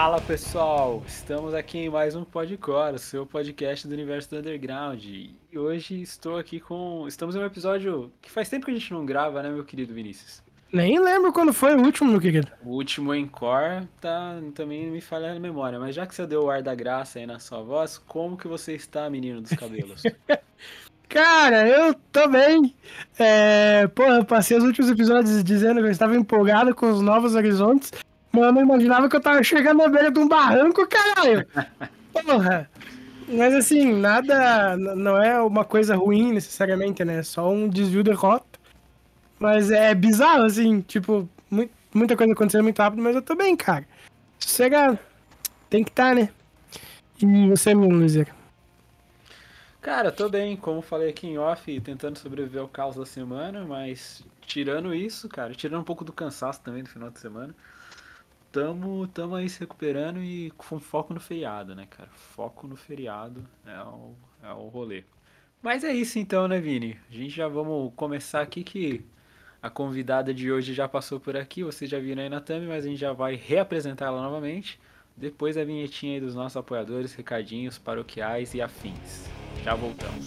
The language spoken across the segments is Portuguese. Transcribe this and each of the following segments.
Fala pessoal, estamos aqui em mais um Podcore, o seu podcast do universo do Underground. E hoje estou aqui com. Estamos em um episódio que faz tempo que a gente não grava, né, meu querido Vinícius? Nem lembro quando foi o último, meu querido. O último Encore tá, também me falha a memória, mas já que você deu o ar da graça aí na sua voz, como que você está, menino dos cabelos? Cara, eu tô bem. É, porra, passei os últimos episódios dizendo que eu estava empolgado com os novos horizontes. Mano, eu imaginava que eu tava chegando na beira de um barranco, caralho. Porra. Mas assim, nada. Não é uma coisa ruim necessariamente, né? É só um desvio de rota. Mas é bizarro, assim, tipo, muita coisa acontecendo muito rápido, mas eu tô bem, cara. Sossegado. Tem que estar, tá, né? E você, meu Luizera? Cara, tô bem, como falei aqui em off, tentando sobreviver ao caos da semana, mas tirando isso, cara, tirando um pouco do cansaço também do final de semana, tamo, tamo aí se recuperando e com foco no feriado, né, cara? Foco no feriado é o, é o rolê. Mas é isso então, né, Vini? A gente já vamos começar aqui que a convidada de hoje já passou por aqui, vocês já viram aí na thumb, mas a gente já vai reapresentar ela novamente. Depois a vinhetinha aí dos nossos apoiadores, recadinhos, paroquiais e afins. Já voltamos.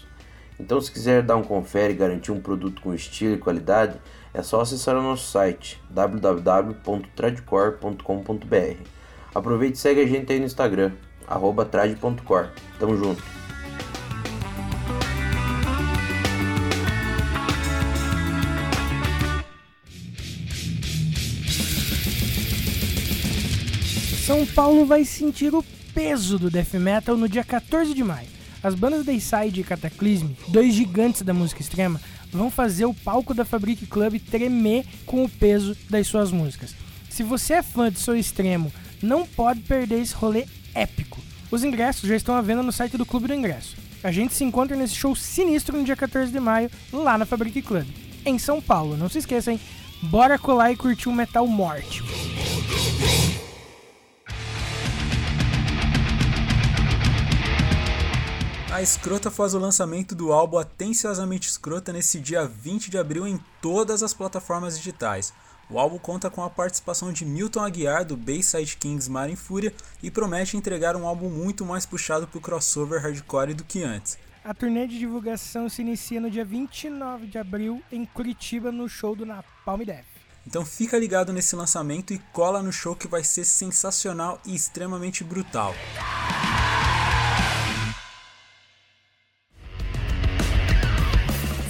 Então se quiser dar um confere e garantir um produto com estilo e qualidade, é só acessar o nosso site www.tradicor.com.br Aproveite e segue a gente aí no Instagram, arroba trade.cor. Tamo junto. São Paulo vai sentir o peso do death metal no dia 14 de maio. As bandas Dayside e Cataclysm, dois gigantes da música extrema, vão fazer o palco da Fabric Club tremer com o peso das suas músicas. Se você é fã de Soul Extremo, não pode perder esse rolê épico. Os ingressos já estão à venda no site do Clube do Ingresso. A gente se encontra nesse show sinistro no dia 14 de maio, lá na Fabric Club, em São Paulo. Não se esqueçam? Bora colar e curtir um metal morte. A Escrota faz o lançamento do álbum Atenciosamente Escrota nesse dia 20 de abril em todas as plataformas digitais. O álbum conta com a participação de Milton Aguiar do Bayside Kings Mar em Fúria e promete entregar um álbum muito mais puxado pro crossover hardcore do que antes. A turnê de divulgação se inicia no dia 29 de abril em Curitiba no show do Napalm Death. Então fica ligado nesse lançamento e cola no show que vai ser sensacional e extremamente brutal.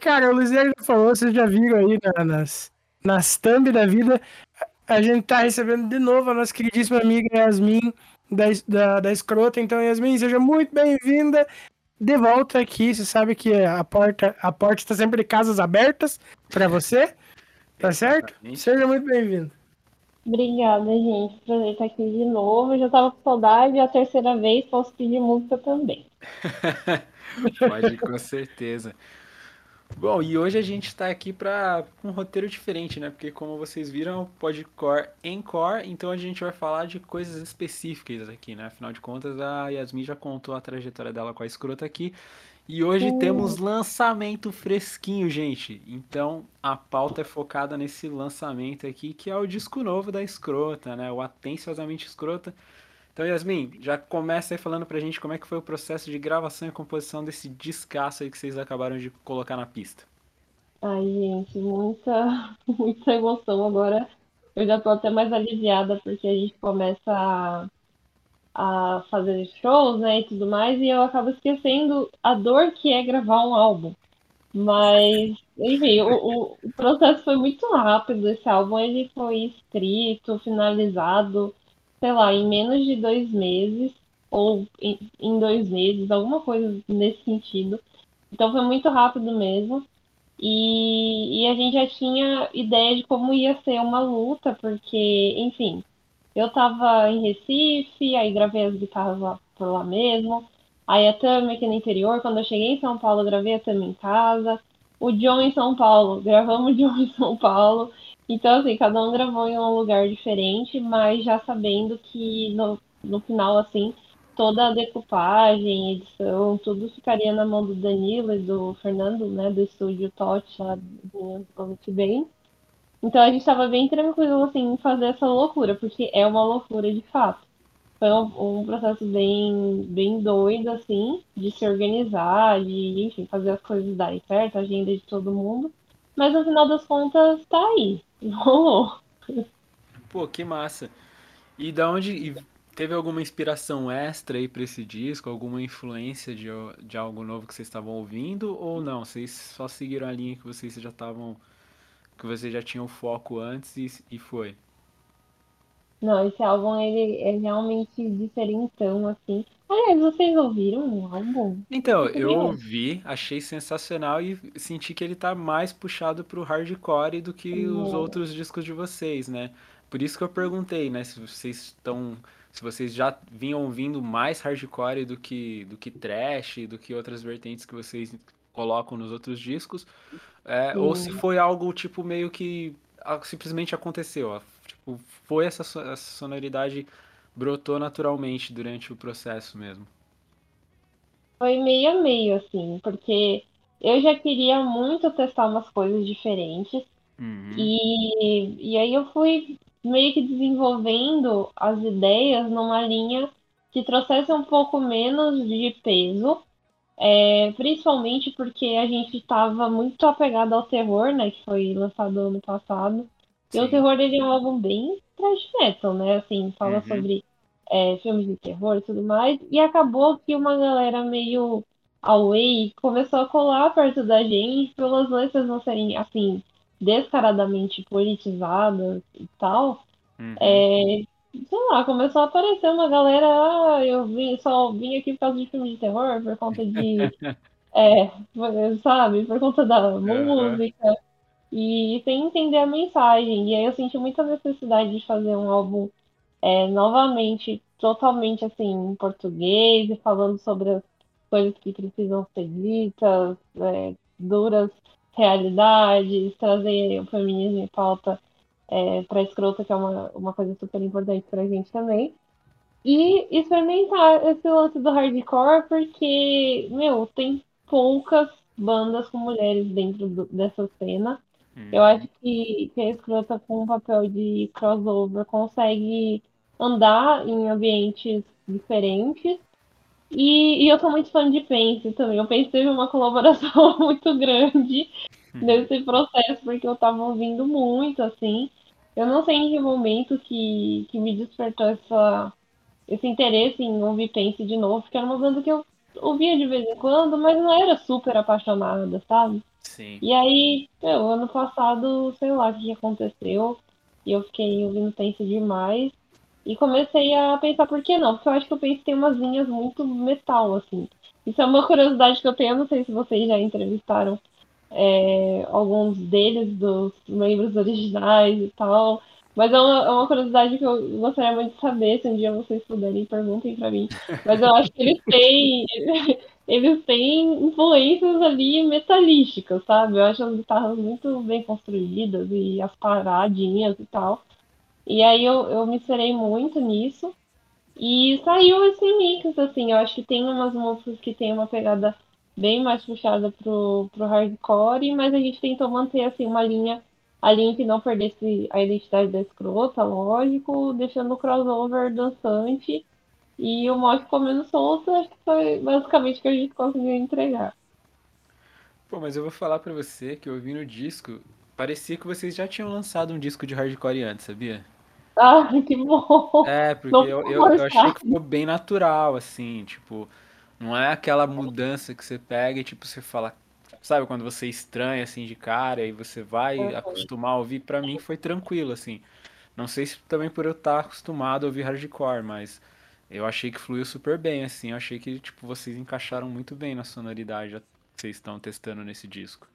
Cara, o Luiz já falou, vocês já viram aí na- nas, nas thumb da vida. A gente tá recebendo de novo a nossa queridíssima amiga Yasmin da, da, da Escrota. Então, Yasmin, seja muito bem-vinda de volta aqui. Você sabe que a porta, a porta está sempre de casas abertas para você, tá certo? Seja muito bem-vindo. Obrigada, gente. Prazer estar aqui de novo. Eu já tava com saudade, é a terceira vez posso pedir música também. Pode, com certeza. Bom, e hoje a gente está aqui para um roteiro diferente, né? Porque como vocês viram, é o Podcore Encore, então a gente vai falar de coisas específicas aqui, né? Afinal de contas, a Yasmin já contou a trajetória dela com a escrota aqui. E hoje temos lançamento fresquinho, gente. Então a pauta é focada nesse lançamento aqui, que é o disco novo da escrota, né? O Atenciosamente Escrota. Então, Yasmin, já começa aí falando pra gente como é que foi o processo de gravação e composição desse descasso aí que vocês acabaram de colocar na pista. Ai, gente, muita, muita emoção agora. Eu já tô até mais aliviada porque a gente começa a, a fazer shows, né, e tudo mais, e eu acabo esquecendo a dor que é gravar um álbum. Mas, enfim, o, o, processo foi muito rápido. Esse álbum ele foi escrito, finalizado, sei lá, em menos de dois meses, ou em, em dois meses, alguma coisa nesse sentido. Então foi muito rápido mesmo. E, e a gente já tinha ideia de como ia ser uma luta, porque, enfim, eu tava em Recife, aí gravei as guitarras lá por lá mesmo. Aí a Tami aqui no interior, quando eu cheguei em São Paulo, gravei a Tami em casa. O John em São Paulo, gravamos o John em São Paulo. Então, assim, cada um gravou em um lugar diferente, mas já sabendo que no, no final, assim, toda a decupagem, edição, tudo ficaria na mão do Danilo e do Fernando, né, do estúdio Tot, lá do Convite Bem. Então a gente estava bem tranquilo, assim, em fazer essa loucura, porque é uma loucura de fato. Foi um, um processo bem, bem doido, assim, de se organizar, de, enfim, fazer as coisas darem certo, a agenda de todo mundo. Mas no final das contas, tá aí. Rolou. Pô, que massa. E da onde e teve alguma inspiração extra aí pra esse disco? Alguma influência de, de algo novo que vocês estavam ouvindo? Ou não? Vocês só seguiram a linha que vocês já estavam. que vocês já tinham foco antes e, e foi? Não, esse álbum, ele é realmente diferentão, assim. Aliás, vocês ouviram o álbum? Então, eu ouvi, achei sensacional e senti que ele tá mais puxado pro hardcore do que os Hum. outros discos de vocês, né? Por isso que eu perguntei, né, se vocês estão, se vocês já vinham ouvindo mais hardcore do que do que thrash, do que outras vertentes que vocês colocam nos outros discos, é, ou se foi algo tipo meio que simplesmente aconteceu, ó, tipo, foi essa, essa sonoridade brotou naturalmente durante o processo mesmo. Foi meio a meio, assim, porque eu já queria muito testar umas coisas diferentes. Uhum. E, e aí eu fui meio que desenvolvendo as ideias numa linha que trouxesse um pouco menos de peso, é, principalmente porque a gente estava muito apegado ao terror, né, que foi lançado ano passado. E o terror ele é um álbum bem thrash metal, né? Assim, fala Uhum. sobre é, filmes de terror e tudo mais. E acabou que uma galera meio a Way começou a colar perto da gente pelas letras não serem, assim, descaradamente politizadas e tal. Uhum. É, sei lá, começou a aparecer uma galera, ah, eu vim, só vim aqui por causa de filme de terror, por conta de. é, sabe, por conta da música. E sem entender a mensagem. E aí eu senti muita necessidade de fazer um álbum é, novamente, totalmente assim, em português, falando sobre as coisas que precisam ser ditas, é, duras realidades, trazer o feminismo em pauta é, para escrota, que é uma, uma coisa super importante para a gente também. E experimentar esse lance do hardcore, porque, meu, tem poucas bandas com mulheres dentro do, dessa cena. Hum. Eu acho que, que a escrota com um papel de crossover consegue andar em ambientes diferentes. E, e eu sou muito fã de Pense também. O Pense teve uma colaboração muito grande hum. nesse processo, porque eu tava ouvindo muito, assim. Eu não sei em que momento que, que me despertou essa, esse interesse em ouvir Pense de novo, porque era uma banda que eu ouvia de vez em quando, mas não era super apaixonada, sabe? Sim. E aí, meu, ano passado, sei lá o que aconteceu, e eu fiquei ouvindo Pense demais, e comecei a pensar por que não, porque eu acho que o Pense tem umas linhas muito metal, assim. Isso é uma curiosidade que eu tenho, eu não sei se vocês já entrevistaram é, alguns deles, dos membros originais e tal. Mas é uma, é uma, curiosidade que eu gostaria muito de saber, se um dia vocês puderem, perguntem para mim. Mas eu acho que eles têm, eles têm influências ali metalísticas, sabe? Eu acho as guitarras muito bem construídas e as paradinhas e tal. E aí eu, eu me serei muito nisso. E saiu esse mix, assim, eu acho que tem umas músicas que tem uma pegada bem mais puxada pro, pro hardcore, mas a gente tentou manter assim uma linha, a que não perdesse a identidade da escrota, lógico, deixando o crossover dançante e o mod ficou menos solto, acho que foi basicamente o que a gente conseguiu entregar. Pô, mas eu vou falar pra você que eu ouvi no disco, parecia que vocês já tinham lançado um disco de hardcore antes, sabia? Ah, que bom! É, porque eu, eu, eu achei que ficou bem natural, assim, tipo, não é aquela mudança que você pega e tipo você fala, sabe quando você estranha assim de cara e você vai uhum. acostumar a ouvir, para mim foi tranquilo assim. Não sei se também por eu estar acostumado a ouvir hardcore, mas eu achei que fluiu super bem assim. Eu achei que tipo vocês encaixaram muito bem na sonoridade que vocês estão testando nesse disco.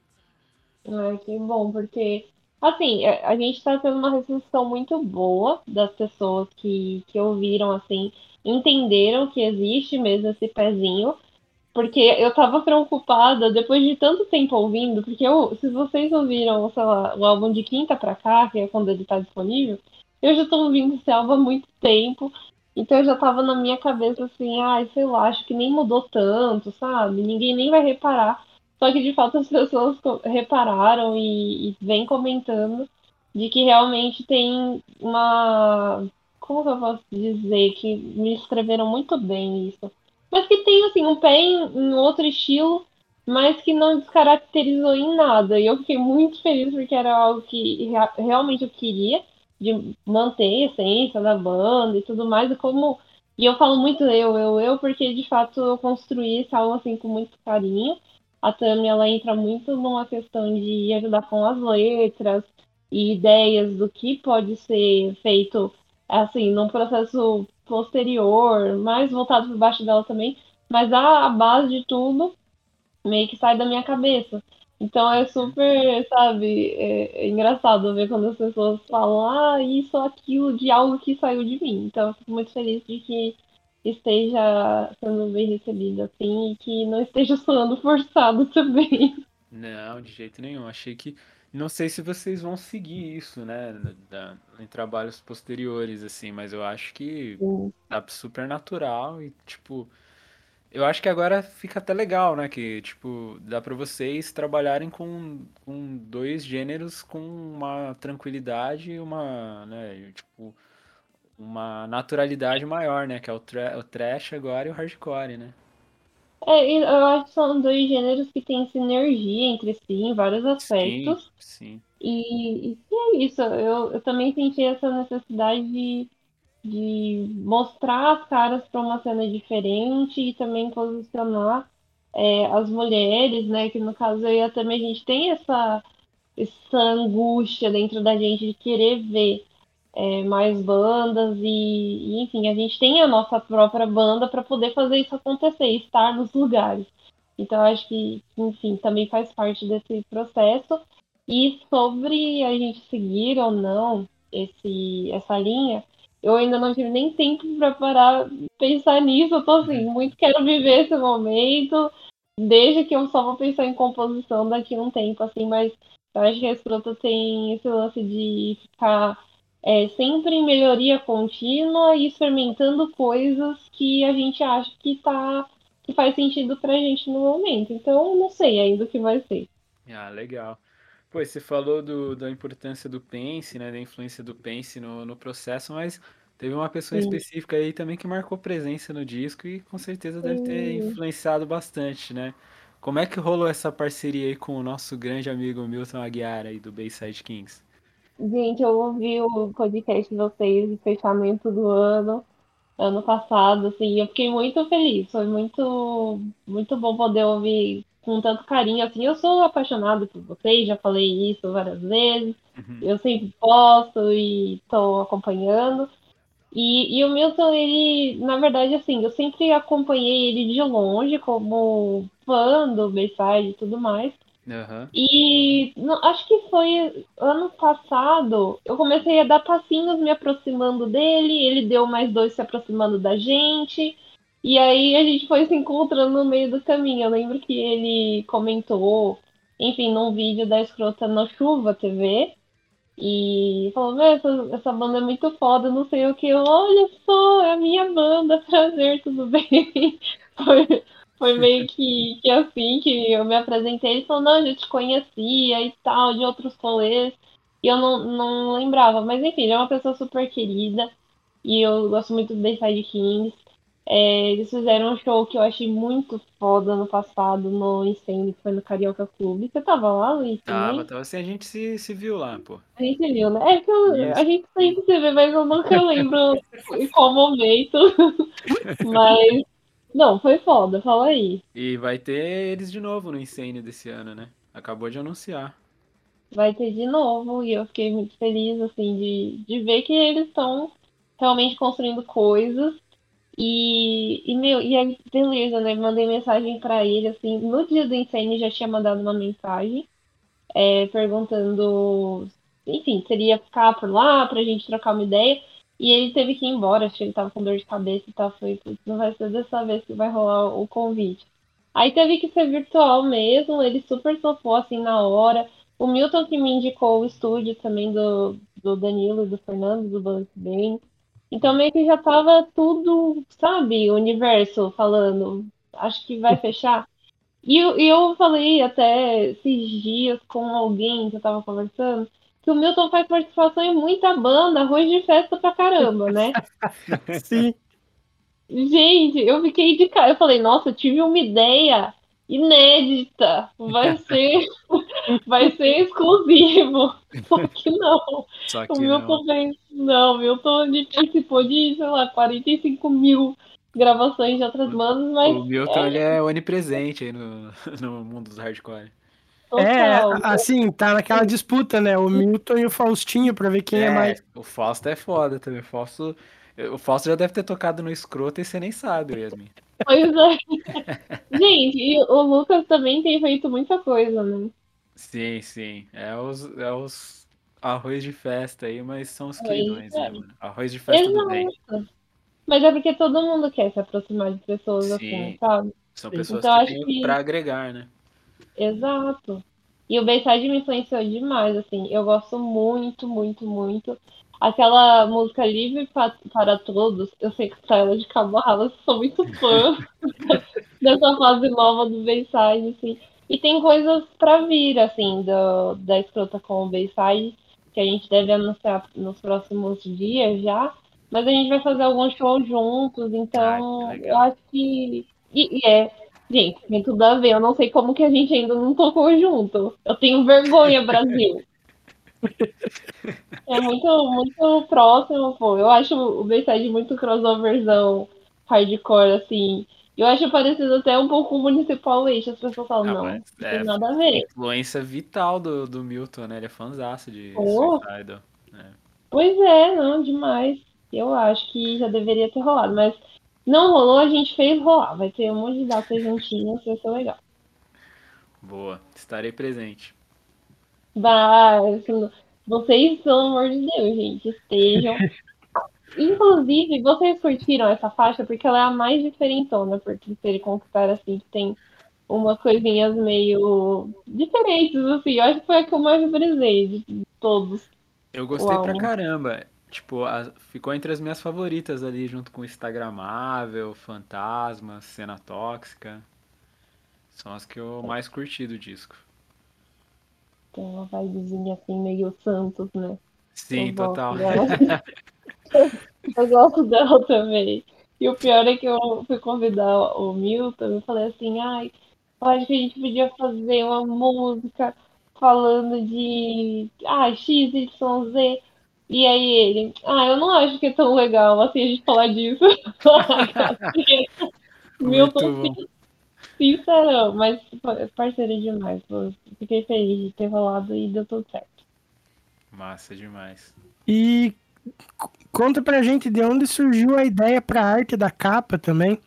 Ai, que bom, porque assim, a gente está tendo uma recepção muito boa das pessoas que, que ouviram assim entenderam que existe mesmo esse pezinho, porque eu tava preocupada depois de tanto tempo ouvindo, porque eu, se vocês ouviram, lá, o álbum de quinta pra cá, que é quando ele tá disponível, eu já tô ouvindo esse álbum há muito tempo, então eu já tava na minha cabeça assim, ai, ah, sei lá, acho que nem mudou tanto, sabe? Ninguém nem vai reparar. Só que de fato as pessoas repararam e, e vêm comentando de que realmente tem uma como que eu posso dizer que me escreveram muito bem isso. Mas que tem assim um pé em, em outro estilo, mas que não descaracterizou em nada. E eu fiquei muito feliz porque era algo que realmente eu queria de manter a essência da banda e tudo mais, e como e eu falo muito eu, eu, eu, porque de fato eu construí esse álbum assim com muito carinho. A Tami ela entra muito numa questão de ajudar com as letras e ideias do que pode ser feito assim, num processo posterior, mais voltado por baixo dela também, mas a, a base de tudo meio que sai da minha cabeça. Então é super, sabe, é, é, engraçado ver quando as pessoas falam, ah, isso aquilo de algo que saiu de mim. Então eu fico muito feliz de que esteja sendo bem recebido assim e que não esteja soando forçado também. Não, de jeito nenhum. Achei que não sei se vocês vão seguir isso, né, da, em trabalhos posteriores, assim, mas eu acho que tá super natural e, tipo, eu acho que agora fica até legal, né, que, tipo, dá pra vocês trabalharem com, com dois gêneros com uma tranquilidade e uma, né, tipo, uma naturalidade maior, né, que é o, tra o trash agora e o hardcore, né. É, eu acho que são dois gêneros que têm sinergia entre si em vários aspectos. Sim, sim. E, e é isso. Eu, eu também senti essa necessidade de, de mostrar as caras para uma cena diferente e também posicionar é, as mulheres, né? Que no caso eu e a Tami, a gente tem essa, essa angústia dentro da gente de querer ver é, mais bandas e, e, enfim, a gente tem a nossa própria banda para poder fazer isso acontecer, estar nos lugares. Então, acho que, enfim, também faz parte desse processo. E sobre a gente seguir ou não esse, essa linha, eu ainda não tive nem tempo para parar pensar nisso. Eu tô assim, muito quero viver esse momento, desde que eu só vou pensar em composição daqui a um tempo, assim, mas eu acho que a escrota tem esse lance de ficar é, sempre em melhoria contínua e experimentando coisas que a gente acha que tá que faz sentido pra gente no momento. Então, não sei ainda o que vai ser. Ah, legal. Pô, você falou do, da importância do Pense, né, da influência do Pense no, no processo, mas teve uma pessoa Sim. específica aí também que marcou presença no disco e com certeza deve ter influenciado bastante, né? Como é que rolou essa parceria aí com o nosso grande amigo Milton Aguiar aí do Bayside Kings? Gente, eu ouvi o podcast de vocês de fechamento do ano, ano passado, assim, eu fiquei muito feliz. Foi muito, muito bom poder ouvir com tanto carinho, assim. Eu sou apaixonada por vocês, já falei isso várias vezes. Uhum. Eu sempre posto e estou acompanhando. E, e o Milton, ele, na verdade, assim, eu sempre acompanhei ele de longe, como fã do Bayside e tudo mais. Aham. E não- acho que foi ano passado, eu comecei a dar passinhos me aproximando dele, ele deu mais dois se aproximando da gente, e aí a gente foi se encontrando no meio do caminho. Eu lembro que ele comentou, enfim, num vídeo da Escrota na Chuva TV, e falou: "Meu, essa, essa banda é muito foda, não sei o que. Olha só, é a minha banda, prazer, tudo bem? Foi, foi meio que, que assim que eu me apresentei. Ele falou: Não, eu já te conhecia e tal, de outros rolês. E eu não, não lembrava. Mas enfim, ele é uma pessoa super querida. E eu gosto muito do Bayside Kings. É, eles fizeram um show que eu achei muito foda no passado, no Incêndio, que foi no Carioca Clube. Você tava lá, Luiz? Tava, tava assim, a gente se, se viu lá, pô. A gente viu, né? É que eu- Isso. a gente sempre se vê, mas eu nunca lembro em qual momento. Mas, não, foi foda, fala aí. E vai ter eles de novo no Insane desse ano, né? Acabou de anunciar. Vai ter de novo, e eu fiquei muito feliz, assim, de, de ver que eles estão realmente construindo coisas. E, e, meu, e aí, beleza, né? Mandei mensagem pra ele, assim, no dia do Insane já tinha mandado uma mensagem, é, perguntando, enfim, seria ficar por lá pra gente trocar uma ideia. E ele teve que ir embora, acho que ele tava com dor de cabeça e tal. Putz, não vai ser dessa vez que vai rolar o convite. Aí teve que ser virtual mesmo, ele super topou assim na hora. O Milton que me indicou o estúdio também do, do Danilo do Fernando, do Balance Bem. Então meio que já tava tudo, sabe, o universo falando, acho que vai fechar. E eu, eu falei até esses dias com alguém que eu tava conversando, que o Milton faz participação em muita banda, arroz de festa pra caramba, né? Sim. Gente, eu fiquei de cara. Eu falei, nossa, eu tive uma ideia inédita. Vai ser, vai ser exclusivo. Só que não. Só O que Milton não. fez. Não, o Milton participou de, sei lá, 45 mil gravações de outras bandas, mas O Milton, ele é onipresente aí no, no mundo dos hardcore. É, assim, tá naquela disputa, né? O Milton e o Faustinho pra ver quem é, mais. o Fausto é foda também. O Fausto, o Fausto já deve ter tocado no escroto e você nem sabe, Yasmin. Pois é. Gente, e o Lucas também tem feito muita coisa, né? Sim, sim. É os, é os arroz de festa aí, mas são os de queridões, né, festa. mano? Arroz de festa do bem. Exato. Mas é porque todo mundo quer se aproximar de pessoas assim, Sim. sabe? São Sim. pessoas Então, que acho têm que- pra agregar, né? Exato. E o Bayside me influenciou demais, assim. Eu gosto muito, muito, muito. Aquela música Livre pa- para Todos, eu sei que tá ela de cabo eu sou muito fã dessa fase nova do Bayside, assim. E tem coisas pra vir, assim, do, da escrota com o Bayside, que a gente deve anunciar nos próximos dias já. Mas a gente vai fazer alguns shows juntos, então que eu acho que. E, e é. Gente, tem tudo a ver. Eu não sei como que a gente ainda não tocou junto. Eu tenho vergonha, Brasil. É muito, muito próximo, pô. Eu acho o Bayside muito crossoverzão hardcore, assim. Eu acho parecido até um pouco com o Municipal Waste. As pessoas falam, Ah, não, não é tem nada a ver. influência vital do, do Milton, né? Ele é fãzaço de Oh. Suicidal. né? Pois é, não, demais. Eu acho que já deveria ter rolado, mas não rolou, a gente fez rolar. Vai ter um monte de datas juntinhas, vai ser legal. Boa, estarei presente. Vai, assim, vocês, pelo amor de Deus, gente, estejam. Inclusive, vocês curtiram essa faixa porque ela é a mais diferentona, porque se ele conquistar assim, que tem umas coisinhas meio diferentes, assim. Eu acho que foi a que eu mais valorizei de todos. Eu gostei pra caramba. Tipo, a- ficou entre as minhas favoritas ali, junto com Instagramável, Fantasma, Cena Tóxica. São as que eu mais curti do disco. Tem uma vibezinha assim, meio Santos, né? Sim, Eu total. Eu gosto dela também. E o pior é que eu fui convidar o Milton e falei assim, ai, eu acho que a gente podia fazer uma música falando de ah, X, Y, Z. E aí ele, ah, eu não acho que é tão legal assim a gente falar disso. Sim- sincerão, mas é parceiro demais. pô. Fiquei feliz de ter rolado e deu tudo certo. Massa demais. E conta pra gente de onde surgiu a ideia pra arte da capa também.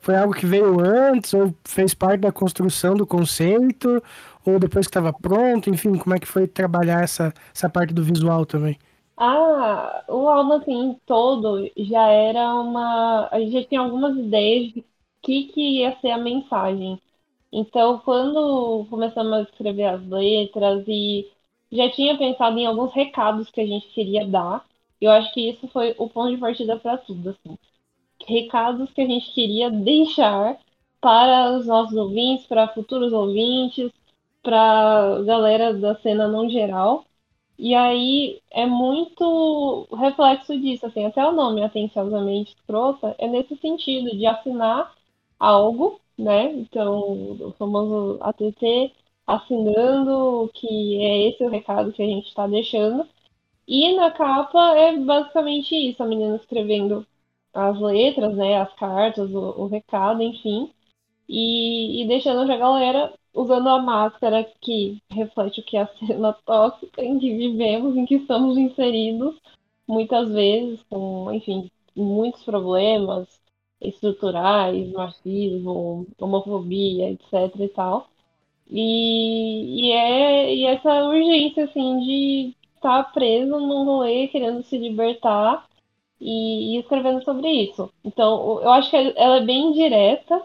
Foi algo que veio antes ou fez parte da construção do conceito ou depois que estava pronto, enfim, como é que foi trabalhar essa, essa parte do visual também? Ah, o álbum assim todo já era uma. A gente já tinha algumas ideias de que, que ia ser a mensagem. Então, quando começamos a escrever as letras e já tinha pensado em alguns recados que a gente queria dar, eu acho que isso foi o ponto de partida para tudo, assim. Recados que a gente queria deixar para os nossos ouvintes, para futuros ouvintes, para galera da cena no geral. E aí é muito reflexo disso, assim, até o nome atenciosamente escrota é nesse sentido, de assinar algo, né? Então, o famoso ATT assinando que é esse o recado que a gente está deixando. E na capa é basicamente isso, a menina escrevendo as letras, né? As cartas, o, o recado, enfim. E, e deixando pra galera usando a máscara que reflete o que é a cena tóxica em que vivemos, em que estamos inseridos, muitas vezes com, enfim, muitos problemas estruturais, machismo, homofobia, etc e tal. E, e é e essa urgência, assim, de estar preso num rolê, querendo se libertar e, e escrevendo sobre isso. Então, eu acho que ela é bem direta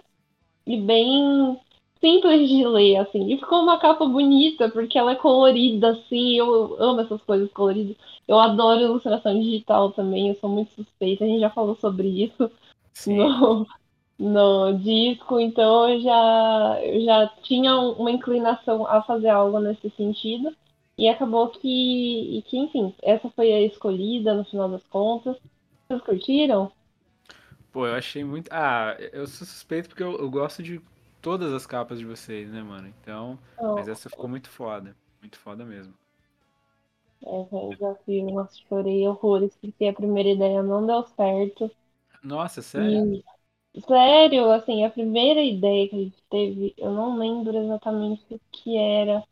e bem simples de ler, assim. E ficou uma capa bonita, porque ela é colorida, assim. Eu amo essas coisas coloridas. Eu adoro ilustração digital também, eu sou muito suspeita. A gente já falou sobre isso Sim. no, no disco, então eu já, eu já tinha uma inclinação a fazer algo nesse sentido. E acabou que, e que, enfim, essa foi a escolhida no final das contas. Vocês curtiram? Pô, eu achei muito. Ah, eu sou suspeito porque eu, eu gosto de todas as capas de vocês, né, mano? Então. Não. Mas essa ficou muito foda. Muito foda mesmo. É, velho, desafio, nossa, chorei horrores, porque a primeira ideia não deu certo. Nossa, sério? E, sério, assim, a primeira ideia que a gente teve, eu não lembro exatamente o que era,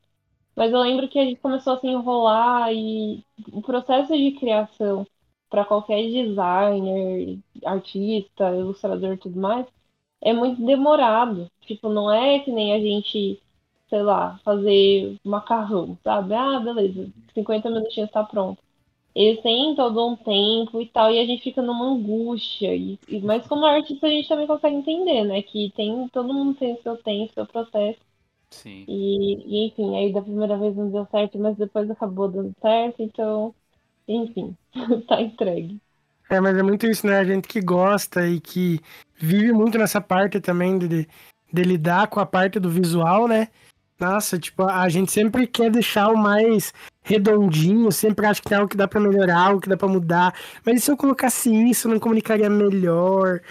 mas eu lembro que a gente começou a se enrolar e o processo de criação para qualquer designer, artista, ilustrador e tudo mais, é muito demorado. Tipo, não é que nem a gente, sei lá, fazer macarrão, sabe? Ah, beleza, 50 minutinhos tá pronto. Eles têm todo um tempo e tal, e a gente fica numa angústia. E, e- mas como artista a gente também consegue entender, né? Que tem, todo mundo tem o seu tempo, seu processo. Sim. E, e, enfim, aí da primeira vez não deu certo, mas depois acabou dando certo, então, enfim, tá entregue. É, mas é muito isso, né? A gente que gosta e que vive muito nessa parte também de, de, lidar com a parte do visual, né? Nossa, tipo, a gente sempre quer deixar o mais redondinho, sempre acha que é algo que dá pra melhorar, algo que dá pra mudar. Mas e se eu colocasse isso, eu não comunicaria melhor?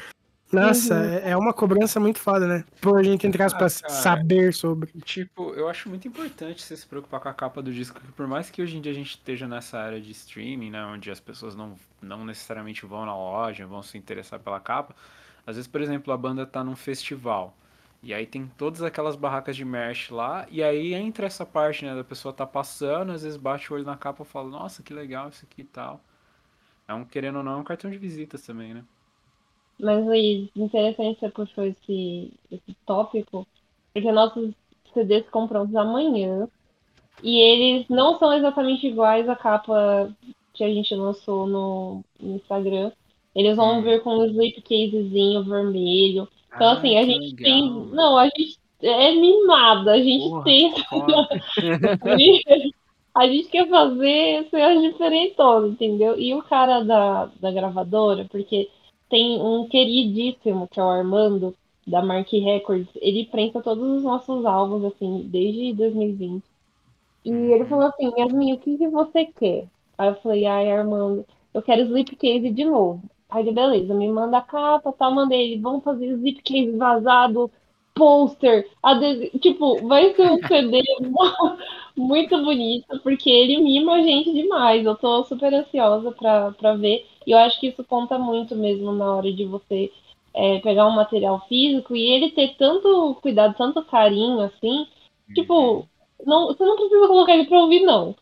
Nossa, Uhum. é é uma cobrança muito foda, né? Por gente, entre aspas, Ah, cara. saber sobre. Tipo, eu acho muito importante você se preocupar com a capa do disco, porque por mais que hoje em dia a gente esteja nessa área de streaming, né, onde as pessoas não, não necessariamente vão na loja, vão se interessar pela capa, Às vezes, por exemplo, a banda tá num festival. E aí tem todas aquelas barracas de merch lá, e aí entra essa parte, né, da pessoa tá passando, às vezes bate o olho na capa e fala, nossa, que legal isso aqui e tal. É um, querendo ou não, é um cartão de visitas também, né? Mas Luiz, interessante você puxou esse, esse tópico, porque nossos CDs ficam prontos amanhã. E eles não são exatamente iguais à capa que a gente lançou no, no Instagram. Eles vão Hum. vir com um slipcasezinho vermelho. Então, Ah, assim, a gente legal, tem. Não, a gente é mimada. A gente Porra, tem. foda. A gente quer fazer ser diferentona, entendeu? E o cara da, da gravadora, porque tem um queridíssimo, que é o Armando, da Mark Records, ele prensa todos os nossos álbuns, assim, desde 2020. E ele falou assim, Yasmin, o que, que você quer? Aí eu falei, ai, Armando, eu quero slipcase de novo. Aí ele, beleza, me manda a capa, tal, mandei ele, vamos fazer slipcase vazado, pôster, adesivo, tipo, vai ser um CD muito bonito, porque ele mima a gente demais. Eu tô super ansiosa pra, pra ver. E eu acho que isso conta muito mesmo na hora de você é, pegar um material físico e ele ter tanto cuidado, tanto carinho, assim. Tipo, não, você não precisa colocar ele pra ouvir, não.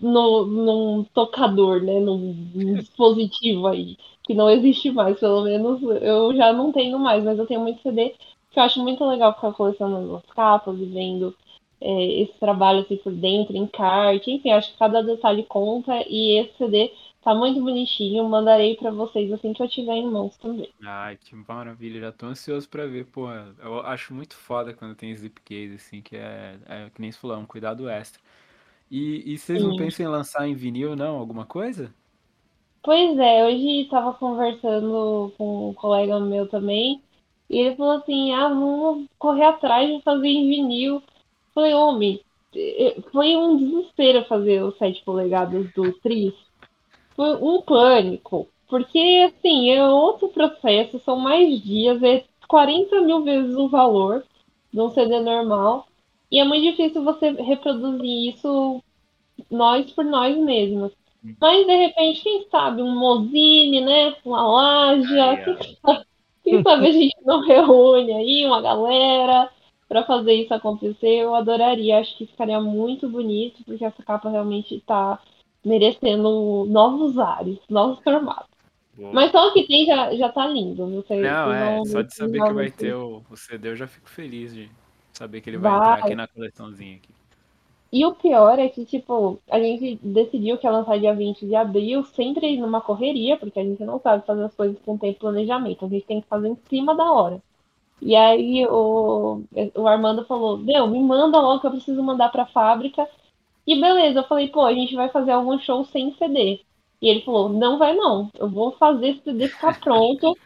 No, num tocador, né? Num dispositivo aí. Que não existe mais, pelo menos eu já não tenho mais, mas eu tenho muito CD que eu acho muito legal ficar colecionando as capas e vendo é, esse trabalho assim por dentro, encarte, enfim, acho que cada detalhe conta e esse CD tá muito bonitinho, mandarei pra vocês assim que eu tiver em mãos também. Ai, que maravilha, já tô ansioso pra ver, pô, eu acho muito foda quando tem slipcase, assim, que é, é que nem você falou, é um cuidado extra. E, e vocês não Sim. pensam em lançar em vinil, não? Alguma coisa? Pois é, hoje estava conversando com um colega meu também, e ele falou assim: ah, vamos correr atrás de fazer em vinil. Falei, homem, eh, foi um desespero fazer os 7 polegadas do Tris. Foi um pânico. Porque, assim, é outro processo, são mais dias, é 40 mil vezes o valor de um CD normal. E é muito difícil você reproduzir isso nós por nós mesmos. Mas, de repente, quem sabe um Mozine, né? Uma ó. quem sabe, quem sabe a gente não reúne aí uma galera para fazer isso acontecer. Eu adoraria, acho que ficaria muito bonito, porque essa capa realmente tá merecendo novos ares, novos formatos. Boa. Mas só o que tem já, já tá lindo, viu? Vocês- Não, é, só de saber que vai ter o, o CD eu já fico feliz de saber que ele vai, Vai. entrar aqui na coleçãozinha aqui. E o pior é que, tipo, a gente decidiu que ia lançar dia 20 de abril, sempre numa correria, porque a gente não sabe fazer as coisas com tempo planejamento, a gente tem que fazer em cima da hora. E aí o, o Armando falou, meu, me manda logo que eu preciso mandar pra fábrica. E beleza, eu falei, pô, a gente vai fazer algum show sem CD. E ele falou, não vai não, eu vou fazer esse CD ficar pronto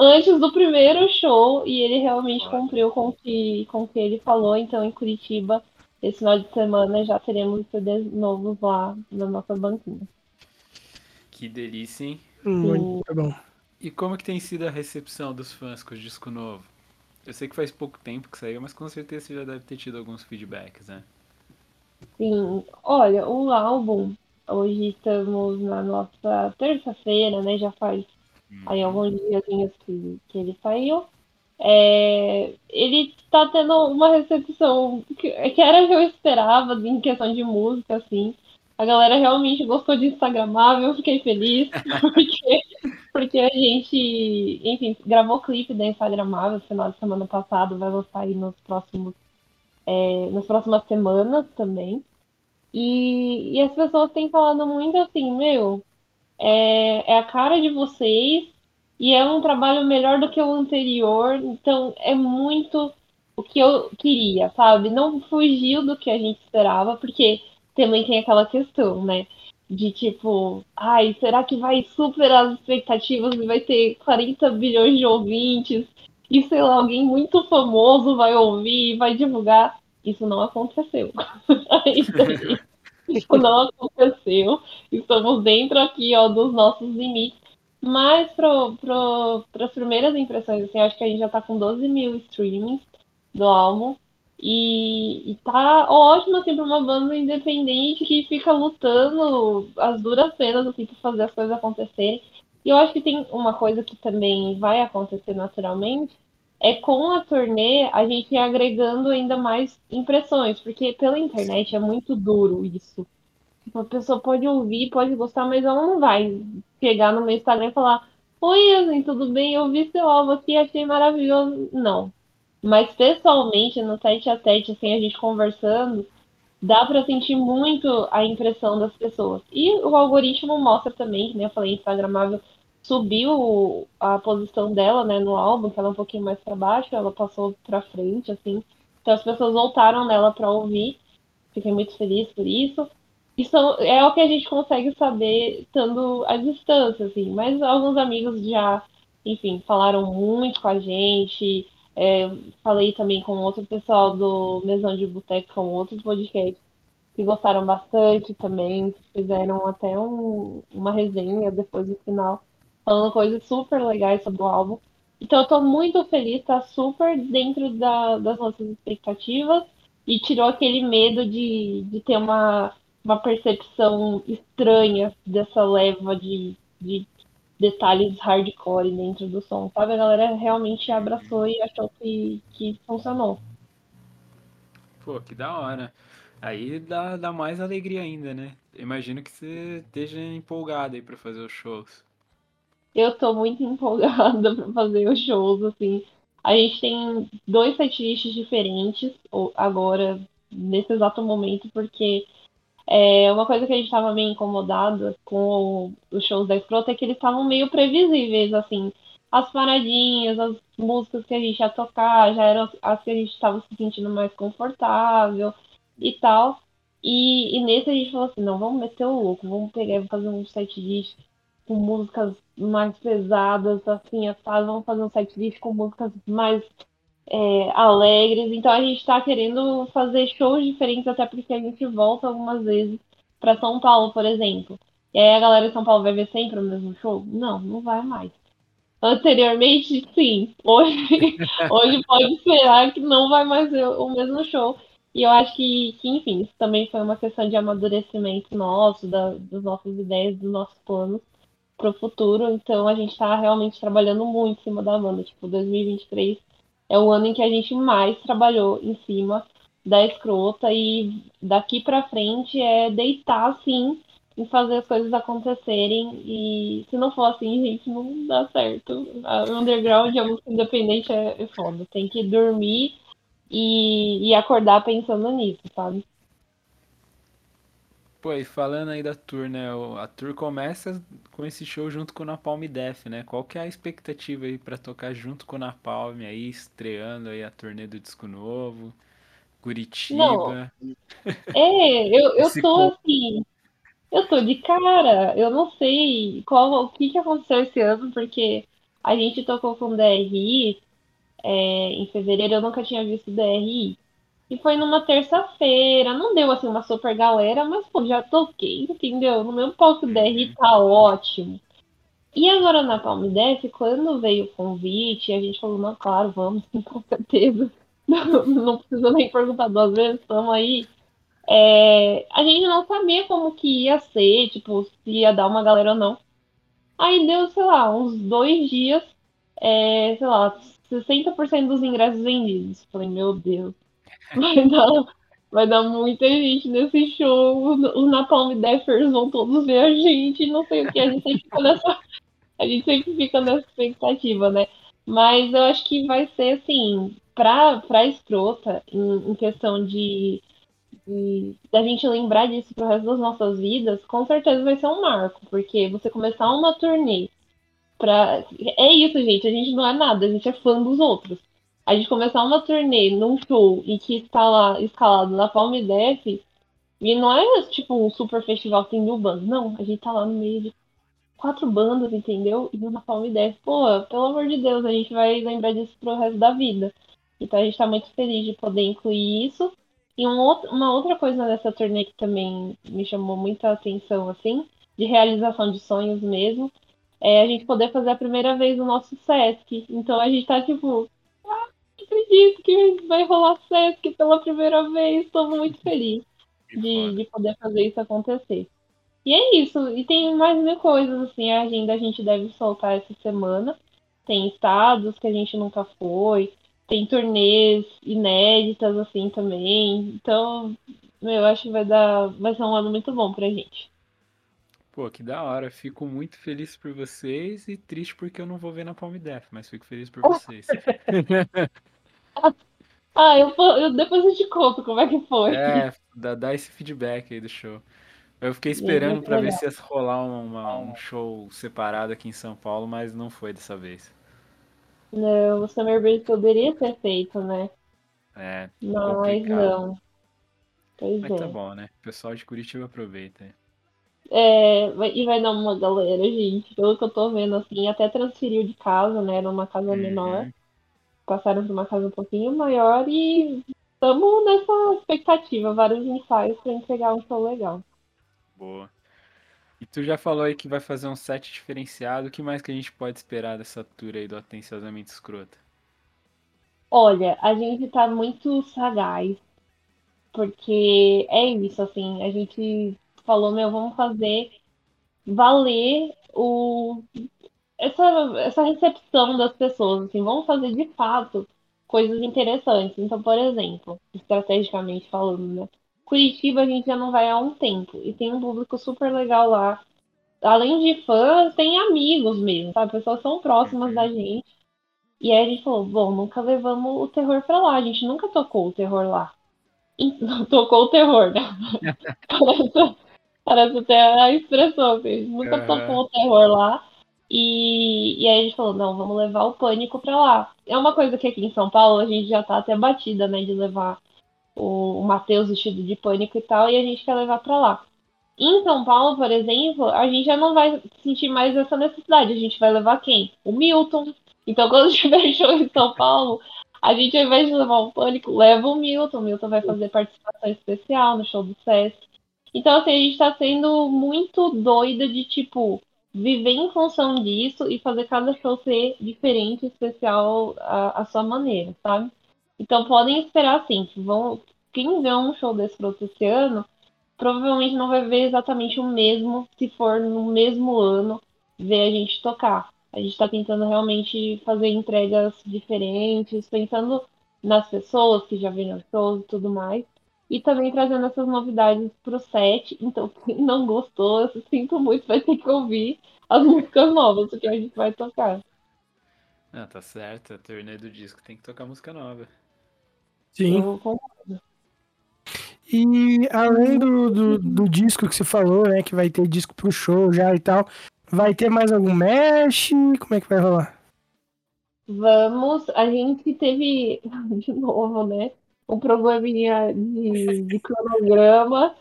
antes do primeiro show. E ele realmente cumpriu com o que, com o que ele falou, então em Curitiba esse final de semana já teremos CDs novos lá na nossa banquinha. Que delícia, hein? Muito bom. E como que tem sido a recepção dos fãs com o disco novo? Eu sei que faz pouco tempo que saiu, mas com certeza você já deve ter tido alguns feedbacks, né? Sim, olha, o álbum, hoje estamos na nossa terça-feira, né? Já faz aí alguns diazinhos que, que ele saiu. É, ele tá tendo uma recepção que, que era o que eu esperava em questão de música, assim. A galera realmente gostou de Instagramável, eu fiquei feliz, porque, porque a gente, enfim, gravou clipe da Instagramável no final de semana passado, vai lançar aí nos próximos, é, nas próximas semanas também. E, e as pessoas têm falado muito assim, meu, é, é a cara de vocês e é um trabalho melhor do que o anterior, então é muito o que eu queria, sabe? Não fugiu do que a gente esperava, porque também tem aquela questão, né? De tipo, ai, será que vai superar as expectativas e vai ter 40 bilhões de ouvintes? E sei lá, alguém muito famoso vai ouvir e vai divulgar. Isso não aconteceu. Isso- Isso não aconteceu. Estamos dentro aqui, ó, dos nossos limites. Mas pro, pro, para as primeiras impressões, assim, acho que a gente já tá com 12 mil streamings do álbum. E, e tá ótimo, assim, pra uma banda independente que fica lutando as duras penas, assim, pra fazer as coisas acontecerem. E eu acho que tem uma coisa que também vai acontecer naturalmente, é com a turnê a gente agregando ainda mais impressões, porque pela internet é muito duro isso. A pessoa pode ouvir, pode gostar, mas ela não vai pegar no meu Instagram e falar: Oi, Yasmin, tudo bem? Eu vi seu álbum aqui, achei maravilhoso. Não. Mas pessoalmente, no tete a tete, assim, a gente conversando, dá para sentir muito a impressão das pessoas. E o algoritmo mostra também, nem eu falei, Instagramável subiu a posição dela, né, no álbum, que ela é um pouquinho mais para baixo, ela passou para frente, assim. Então as pessoas voltaram nela para ouvir. Fiquei muito feliz por isso. Isso é o que a gente consegue saber estando à distância, assim. Mas alguns amigos já, enfim, falaram muito com a gente, é, falei também com outro pessoal do Mesão de Boteco, com outros podcasts, que gostaram bastante também, fizeram até um, uma resenha depois do final, falando coisas super legais sobre o álbum. Então eu tô muito feliz, tá super dentro da, das nossas expectativas e tirou aquele medo de, de ter uma, uma percepção estranha dessa leva de, de detalhes hardcore dentro do som, sabe? A galera realmente abraçou e achou que, que funcionou. Pô, que da hora. Aí dá, dá mais alegria ainda, né? Imagino que você esteja empolgado aí pra fazer os shows. Eu tô muito empolgada pra fazer os shows, assim. A gente tem dois setlists diferentes agora, nesse exato momento, porque é, uma coisa que a gente estava meio incomodada com os shows da Escrota é que eles estavam meio previsíveis, assim. As paradinhas, as músicas que a gente ia tocar, já eram as que a gente estava se sentindo mais confortável e tal. E, e nesse a gente falou assim, não, vamos meter o louco, vamos pegar e fazer um set list com músicas mais pesadas, assim, assado, vamos fazer um set list com músicas mais é, alegres. Então a gente está querendo fazer shows diferentes, até porque a gente volta algumas vezes para São Paulo, por exemplo. E aí a galera de São Paulo vai ver sempre o mesmo show? Não, não vai mais. Anteriormente, sim. Hoje, hoje pode esperar que não vai mais ser o mesmo show. E eu acho que, que, enfim, isso também foi uma questão de amadurecimento nosso, da, das nossas ideias, dos nossos planos para o futuro. Então a gente está realmente trabalhando muito em cima da banda. Tipo, 2023 é o ano em que a gente mais trabalhou em cima da escrota e daqui para frente é deitar assim e fazer as coisas acontecerem e se não for assim, gente, não dá certo. A underground, a música independente é, é foda. Tem que dormir e, e acordar pensando nisso, sabe? Pô, e falando aí da tour, né? A tour começa com esse show junto com o Napalm Death, né? Qual que é a expectativa aí para tocar junto com o Napalm aí, estreando aí a turnê do disco novo? Curitiba. Não. É, eu, eu tô assim. Eu tô de cara. Eu não sei qual o que, que aconteceu esse ano, porque a gente tocou com o DRI é, em fevereiro, eu nunca tinha visto DRI. E foi numa terça-feira. Não deu assim uma super galera, mas pô, já toquei, entendeu? No meu palco DR tá ótimo. E agora na Palme Def, quando veio o convite, a gente falou, não, claro, vamos, com certeza. Não, não precisa nem perguntar duas vezes, estamos aí. É, a gente não sabia como que ia ser, tipo, se ia dar uma galera ou não. Aí deu, sei lá, uns dois dias, é, sei lá, 60% dos ingressos vendidos. Falei, meu Deus. Vai dar, vai dar muita gente nesse show. Os Napalm Deffers vão todos ver a gente. Não sei o que. A gente sempre fica nessa, a gente sempre fica nessa expectativa, né? Mas eu acho que vai ser assim, pra, pra escrota, em, em questão de, de da gente lembrar disso pro resto das nossas vidas, com certeza vai ser um marco, porque você começar uma turnê pra. É isso, gente. A gente não é nada, a gente é fã dos outros a gente começar uma turnê num show e que está lá escalado na Palme Def, e não é tipo um super festival que tem mil bandas, não, a gente tá lá no meio de quatro bandas, entendeu? E na Palme Def, pô, pelo amor de Deus, a gente vai lembrar disso pro resto da vida. Então a gente tá muito feliz de poder incluir isso. E um outro, uma outra coisa dessa turnê que também me chamou muita atenção, assim, de realização de sonhos mesmo, é a gente poder fazer a primeira vez o nosso Sesc. Então a gente tá, tipo, acredito que vai rolar Sesc pela primeira vez. Estou muito feliz de, de poder fazer isso acontecer. E é isso. E tem mais mil coisas, assim, a agenda a gente deve soltar essa semana. Tem estados que a gente nunca foi, tem turnês inéditas, assim, também. Então, eu acho que vai dar. Vai ser um ano muito bom pra gente. Pô, que da hora. Fico muito feliz por vocês e triste porque eu não vou ver na Palm Death, mas fico feliz por vocês. ah, eu, eu, depois eu te conto como é que foi. É, dá, dá esse feedback aí do show. Eu fiquei esperando para ver se ia rolar uma, um show separado aqui em São Paulo, mas não foi dessa vez. Não, o Summer Break poderia ter feito, né? É. Mas complicado. não. Pois mas é. tá bom, né? O pessoal de Curitiba aproveita. É, e vai dar uma galera, gente. Pelo que eu tô vendo, assim, até transferiu de casa, né? Numa casa uhum. menor. Passaram pra uma casa um pouquinho maior e estamos nessa expectativa, vários ensaios para entregar um show legal. Boa. E tu já falou aí que vai fazer um set diferenciado. O que mais que a gente pode esperar dessa tour aí do Atenciosamente Escrota? Olha, a gente tá muito sagaz. Porque é isso, assim, a gente falou, meu, vamos fazer valer o essa, essa recepção das pessoas, assim, vamos fazer de fato coisas interessantes. Então, por exemplo, estrategicamente falando, né? Curitiba a gente já não vai há um tempo e tem um público super legal lá. Além de fãs, tem amigos mesmo, sabe? Pessoas são próximas da gente. E aí a gente falou, bom, nunca levamos o terror pra lá, a gente nunca tocou o terror lá. Não tocou o terror, né? parece, parece até a expressão, assim, a gente nunca uhum. tocou o terror lá. E, e aí a gente falou, não, vamos levar o pânico pra lá. É uma coisa que aqui em São Paulo a gente já tá até batida, né, de levar o, o Matheus vestido de pânico e tal, e a gente quer levar para lá. Em São Paulo, por exemplo, a gente já não vai sentir mais essa necessidade. A gente vai levar quem? O Milton. Então, quando tiver show em São Paulo, a gente, ao invés de levar o pânico, leva o Milton. O Milton vai fazer participação especial no show do Sesc. Então, assim, a gente tá sendo muito doida de, tipo, viver em função disso e fazer cada show ser diferente, especial à, sua maneira, sabe? Então podem esperar assim, que vão, quem vê um show desse esse ano, provavelmente não vai ver exatamente o mesmo se for no mesmo ano ver a gente tocar. A gente está tentando realmente fazer entregas diferentes, pensando nas pessoas que já viram shows e tudo mais. E também trazendo essas novidades pro set. Então, quem não gostou, eu sinto muito, vai ter que ouvir as músicas novas que a gente vai tocar. Ah, tá certo. A turnê do disco tem que tocar música nova. Sim. E além do, do, do, disco que você falou, né? Que vai ter disco pro show já e tal. Vai ter mais algum mesh? Como é que vai rolar? Vamos, a gente teve de novo, né? Um probleminha de, de cronograma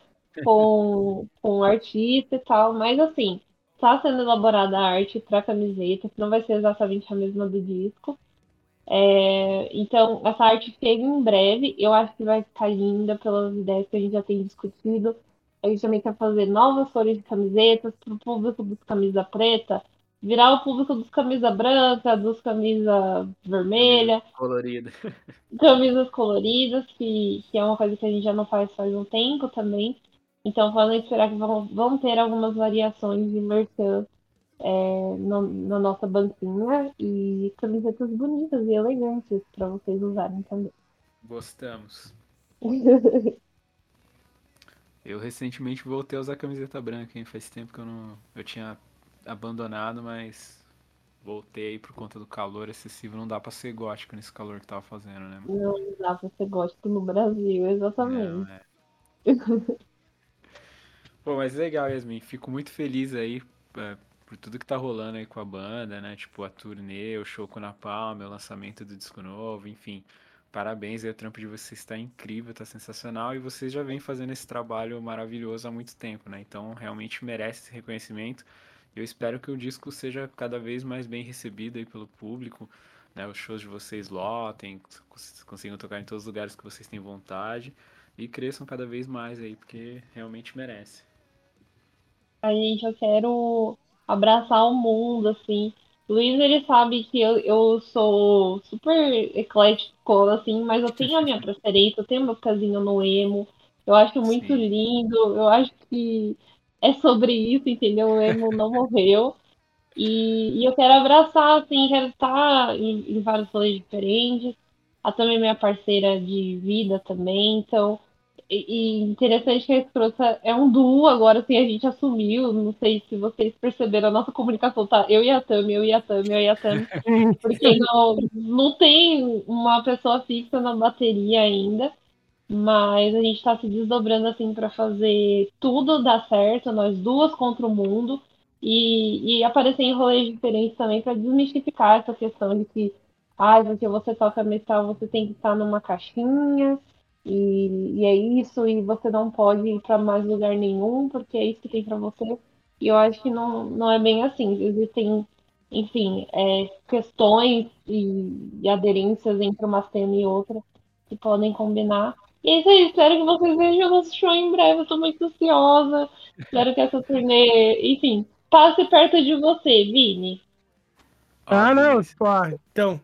com, com o artista e tal, mas assim, tá sendo elaborada a arte para camiseta, que não vai ser exatamente a mesma do disco. É, então, essa arte chega em breve. Eu acho que vai ficar linda pelas ideias que a gente já tem discutido. A gente também quer fazer novas cores de camisetas para o público dos camisa preta virar o público dos camisa branca, dos camisa vermelha. Colorida. Camisas coloridas, que, que é uma coisa que a gente já não faz faz um tempo também. Então podem esperar que vão, vão ter algumas variações de merchan é, no, na nossa banquinha e camisetas bonitas e elegantes para vocês usarem também. Gostamos. eu recentemente voltei a usar camiseta branca, hein? Faz tempo que eu não. Eu tinha abandonado, mas voltei por conta do calor excessivo. Não dá pra ser gótico nesse calor que tava fazendo, né? Não dá pra ser gótico no Brasil, exatamente. Não, é. Pô, mas legal, Yasmin. Fico muito feliz aí é, por tudo que tá rolando aí com a banda, né? Tipo, a turnê, o show com a Napalm, o lançamento do disco novo, enfim. Parabéns aí, o trampo de vocês está incrível, está sensacional e vocês já vêm fazendo esse trabalho maravilhoso há muito tempo, né? Então realmente merece esse reconhecimento. Eu espero que o disco seja cada vez mais bem recebido aí pelo público, né? Os shows de vocês lotem, consigam tocar em todos os lugares que vocês têm vontade e cresçam cada vez mais aí, porque realmente merece. A gente, eu quero abraçar o mundo, assim. Luiz, ele sabe que eu, eu sou super eclético, assim, mas eu tenho a minha preferência, eu tenho meu pezinho no emo, eu acho muito Sim. lindo, eu acho que é sobre isso, entendeu? O emo não morreu. E, e eu quero abraçar, assim, quero estar em, em vários rolês diferentes. A também minha parceira de vida também, então. E, e interessante que a Escrota é um duo agora, assim, a gente assumiu. Não sei se vocês perceberam, a nossa comunicação tá eu e a Tami, eu e a Tami, eu e a Tami. Porque não, não tem uma pessoa fixa na bateria ainda. Mas a gente está se desdobrando assim para fazer tudo dar certo, nós duas contra o mundo, e, e aparecer em rolês diferentes também para desmistificar essa questão de que, ah, porque você toca metal, você tem que estar numa caixinha, e, e é isso, e você não pode ir para mais lugar nenhum, porque é isso que tem para você. E eu acho que não, não é bem assim. Existem, enfim, é, questões e, e aderências entre uma cena e outra que podem combinar. E é isso aí, espero que vocês vejam nosso show em breve. Eu tô muito ansiosa. Espero que essa turnê, enfim, passe perto de você, Vini. Ah, não, pô, então.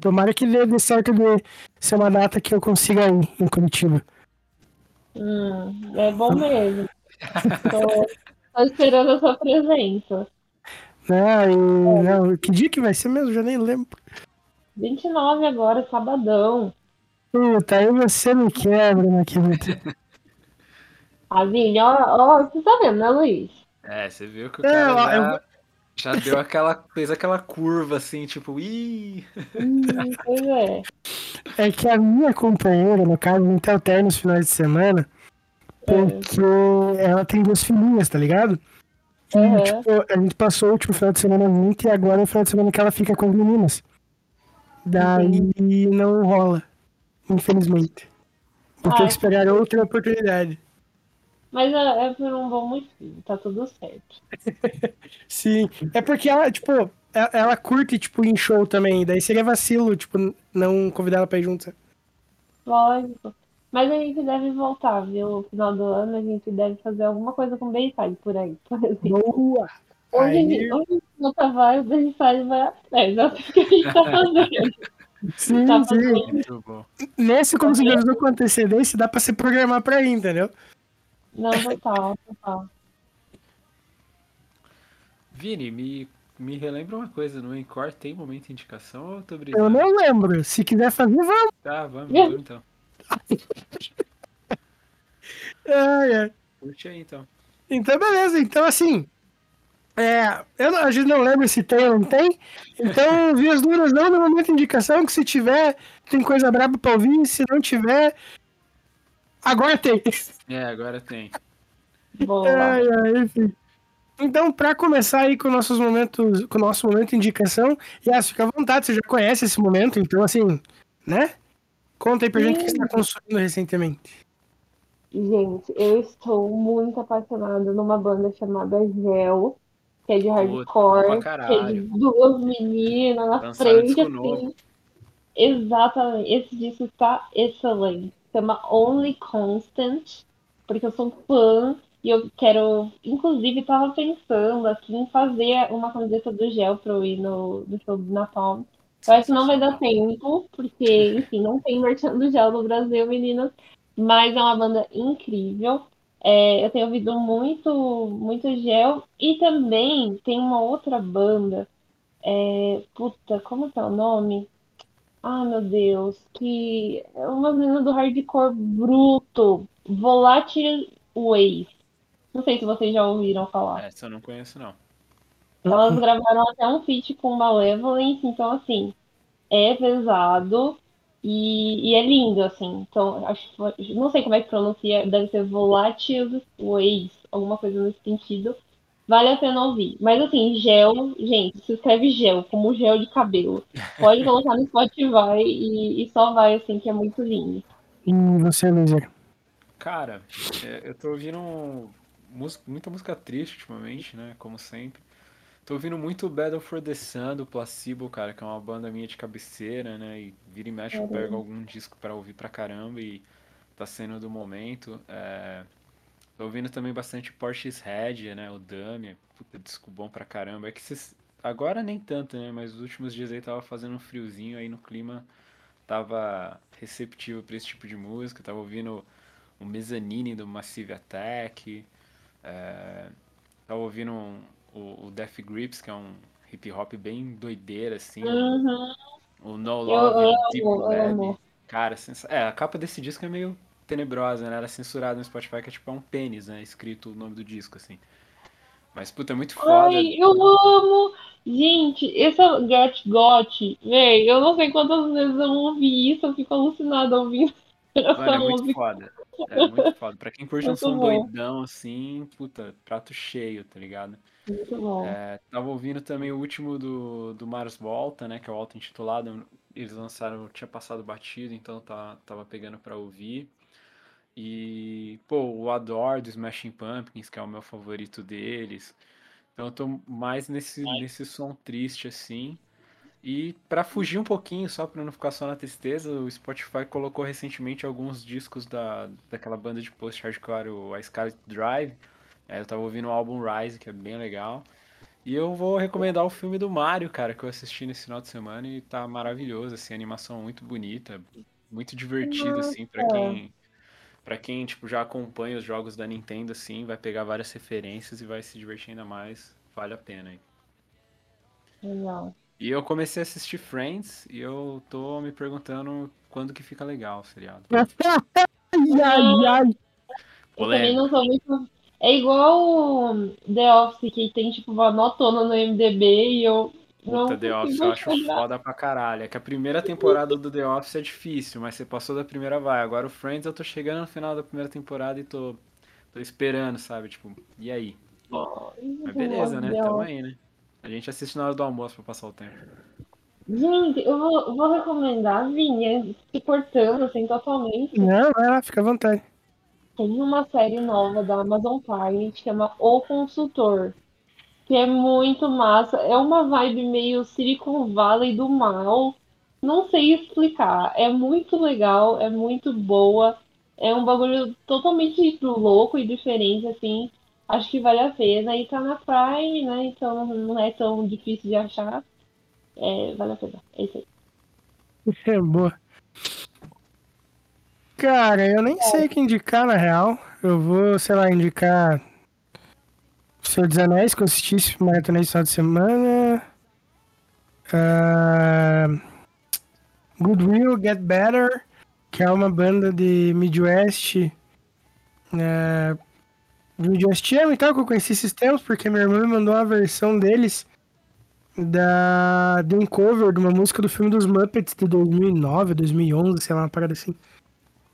Tomara que dê certo de ser uma data que eu consiga ir em Curitiba. Hum, é bom mesmo. tô, tô esperando a sua presença. Não, e, não, que dia que vai ser mesmo? Já nem lembro. 29 agora, sabadão. Puta, aí você me quebra, né, querido? A Vini, ó, ó, você tá vendo, né, Luiz? É, você viu que o É, cara eu- já, já deu aquela. fez aquela curva assim, tipo, ih! Pois é. É que a minha companheira, no caso, não tem alterno nos finais de semana, porque ela tem duas filhinhas, tá ligado? E, Uhum. tipo, a gente passou o último final de semana junto e agora é o final de semana que ela fica com as meninas. Daí não rola, infelizmente. Vou ter que esperar outra oportunidade. Mas é, é por um bom motivo, tá tudo certo. Sim, é porque ela, tipo, ela, ela curte, tipo, em show também. Daí seria vacilo, tipo, não convidar ela pra ir junto. Lógico. Mas a gente deve voltar, viu? No final do ano a gente deve fazer alguma coisa com Bayside por aí, por exemplo. Boa! Nota vai, o Bayside vai atrás. É o que a gente tá fazendo. Sim, Tá sim. fazendo. Muito bom. Nesse, como se avisou com antecedência, dá pra se programar pra ir, entendeu? Não, total, total. Vini, me, me relembra uma coisa, no Encore tem momento de indicação ou eu tô Eu brisando? não lembro. Se quiser fazer, vamos. Tá, vamos, vamos então. Ai, ai. Curte aí então. Então, beleza. Então, assim. É, eu a gente não lembra se tem ou não tem. Então, vi as duras não no momento de indicação, que se tiver, tem coisa braba pra ouvir. Se não tiver, agora tem. É, agora tem. Boa. Ai, ai, enfim. Então, pra começar aí com nossos momentos, com o nosso momento de indicação, Yas, fica à vontade, você já conhece esse momento, então assim, né? Conta aí pra gente o que você tá consumindo recentemente. Gente, eu estou muito apaixonada numa banda chamada Gel, que é de Puta, hardcore, pra que é de duas meninas na frente, assim. novo. Exatamente, esse disco está excelente. Chama Only Constant, porque eu sou fã e eu quero, inclusive, estava pensando aqui em fazer uma camiseta do Gel para eu ir no, no show do Napalm. Eu acho que não vai dar tempo, porque, enfim, não tem merchan do Gel no Brasil, meninas, mas é uma banda incrível. É, eu tenho ouvido muito, muito Gel e também tem uma outra banda, é, puta, como que é o nome? Ah, meu Deus, que é uma menina do hardcore bruto, Volatile Ways. Não sei se vocês já ouviram falar. Essa eu não conheço, não. Elas gravaram até um feat com Malevolence, então assim, é pesado e, e é lindo, assim. Então, acho, não sei como é que pronuncia, deve ser Volatile Ways, alguma coisa nesse sentido. Vale a pena ouvir. Mas assim, gel, gente, se escreve gel, como gel de cabelo. Pode colocar no Spotify e, e só vai, assim, que é muito lindo. E você, Luísa? Cara, é, eu tô ouvindo música, muita música triste ultimamente, né? Como sempre. Tô ouvindo muito Battle for the Sun do Placebo, cara, que é uma banda minha de cabeceira, né? E vira e mexe eu pego algum disco pra ouvir pra caramba e tá sendo do momento. É, Tô ouvindo também bastante Porsche's Head, né? O Dummy, puta disco bom pra caramba. É que cês- agora nem tanto, né? Mas os últimos dias aí tava fazendo um friozinho aí no clima, tava receptivo pra esse tipo de música. Tava ouvindo o Mezzanine do Massive Attack. É, tava ouvindo um, o, o Death Grips, que é um hip hop bem doideira, assim. Uhum. O No Eu Love Deep eu. Cara, sensa- é, a capa desse disco é meio tenebrosa, né? Era censurada no Spotify, que é tipo é um pênis, né? Escrito o nome do disco, assim. Mas, puta, é muito foda. Ai, eu amo! Gente, esse é o Get Got. Véi, eu não sei quantas vezes eu ouvi isso, eu fico alucinada ouvindo essa Mano, é muito música. foda. É muito foda. Pra quem curte um som bom. doidão, assim, puta, prato cheio, tá ligado? Muito bom. É, tava ouvindo também o último do, do Mars Volta, né? Que é o auto-intitulado. Eles lançaram, tinha passado batido, então tá, tava pegando pra ouvir. E, pô, o Adore do Smashing Pumpkins, que é o meu favorito deles. Então eu tô mais nesse, nesse som triste, assim. E pra fugir um pouquinho, só pra não ficar só na tristeza, o Spotify colocou recentemente alguns discos da, daquela banda de post-hardcore, o a Scarlet Drive. É, eu tava ouvindo o álbum Rise, que é bem legal. E eu vou recomendar o filme do Mario, cara, que eu assisti nesse final de semana e tá maravilhoso, assim, animação muito bonita, muito divertido, assim, pra quem, pra quem, tipo, já acompanha os jogos da Nintendo, assim, vai pegar várias referências e vai se divertir ainda mais, vale a pena, hein. Legal. E eu comecei a assistir Friends e eu tô me perguntando quando que fica legal o seriado. Ai, ai, ai. Eu também não sou muito. É igual o The Office, que tem tipo uma notona no MDB e eu não Puta, The Office eu acho foda pra caralho. É que a primeira temporada do The Office é difícil, mas você passou da primeira vai. Agora o Friends eu tô chegando no final da primeira temporada e tô, tô esperando, sabe? Tipo, e aí? Mas beleza, né? Tamo aí, né? A gente assiste na hora do almoço pra passar o tempo. Gente, eu vou, vou recomendar, Vinha, se cortando assim totalmente. Não, vai lá, fica à vontade. Tem uma série nova da Amazon Prime que chama O Consultor, que é muito massa. É uma vibe meio Silicon Valley do mal. Não sei explicar. É muito legal, é muito boa. É um bagulho totalmente louco e diferente, assim. Acho que vale a pena. E tá na Prime, né? Então não é tão difícil de achar. É, vale a pena. É isso aí. É boa. Cara, eu nem sei o que indicar na real. Eu vou, sei lá, indicar Senhor dos Anéis, que eu assisti esse final de semana. Ah, Goodwill Get Better, que é uma banda de Midwest. É, de Midwest Emo e tal, que eu conheci esses tempos, porque minha irmã me mandou uma versão deles da, de um cover de uma música do filme dos Muppets de 2009, 2011, sei lá, uma parada assim.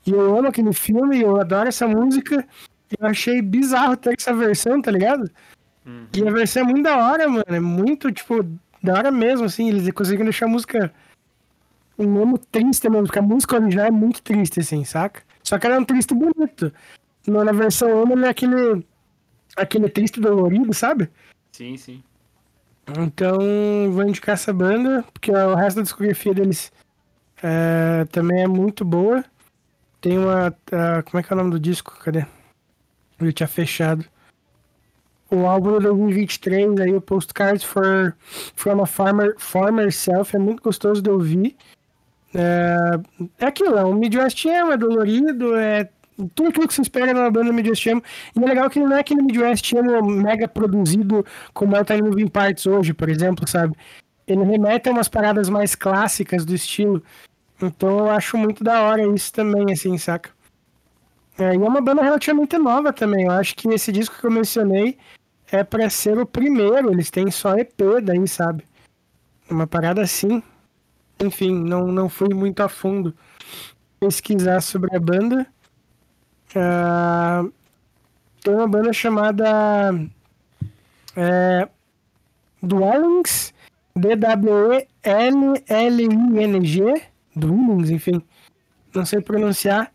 E eu amo aquele filme, eu adoro essa música. Eu achei bizarro ter essa versão, tá ligado? Uhum. E a versão é muito da hora, mano. É muito, tipo, da hora mesmo, assim. Eles conseguem deixar a música um nome triste mesmo, porque a música original é muito triste, assim, saca? Só que ela é um triste bonito. Na versão ele é aquele, aquele triste dolorido, sabe? Sim, sim. Então, vou indicar essa banda, porque o resto da discografia deles é, também é muito boa. Tem uma. a- como é que é o nome do disco? Cadê? Eu tinha fechado. O álbum de 2023, aí, o Postcards for, from a Farmer, Farmer Self, é muito gostoso de ouvir. É, é aquilo, é um Midwest Emo, é dolorido, é tudo aquilo que se espera numa banda Midwest Emo. E é legal que não é aquele Midwest Emo mega produzido como é o Tiny Moving Parts hoje, por exemplo, sabe? Ele remete a umas paradas mais clássicas do estilo. Então eu acho muito da hora isso também, assim, saca? É, e é uma banda relativamente nova também. Eu acho que esse disco que eu mencionei é pra ser o primeiro. Eles têm só EP daí, sabe? Uma parada assim. Enfim, não, não fui muito a fundo pesquisar sobre a banda. Ah, tem uma banda chamada é, Dwellings, D-W-E-L-L-I-N-G, Dwellings, enfim, não sei pronunciar.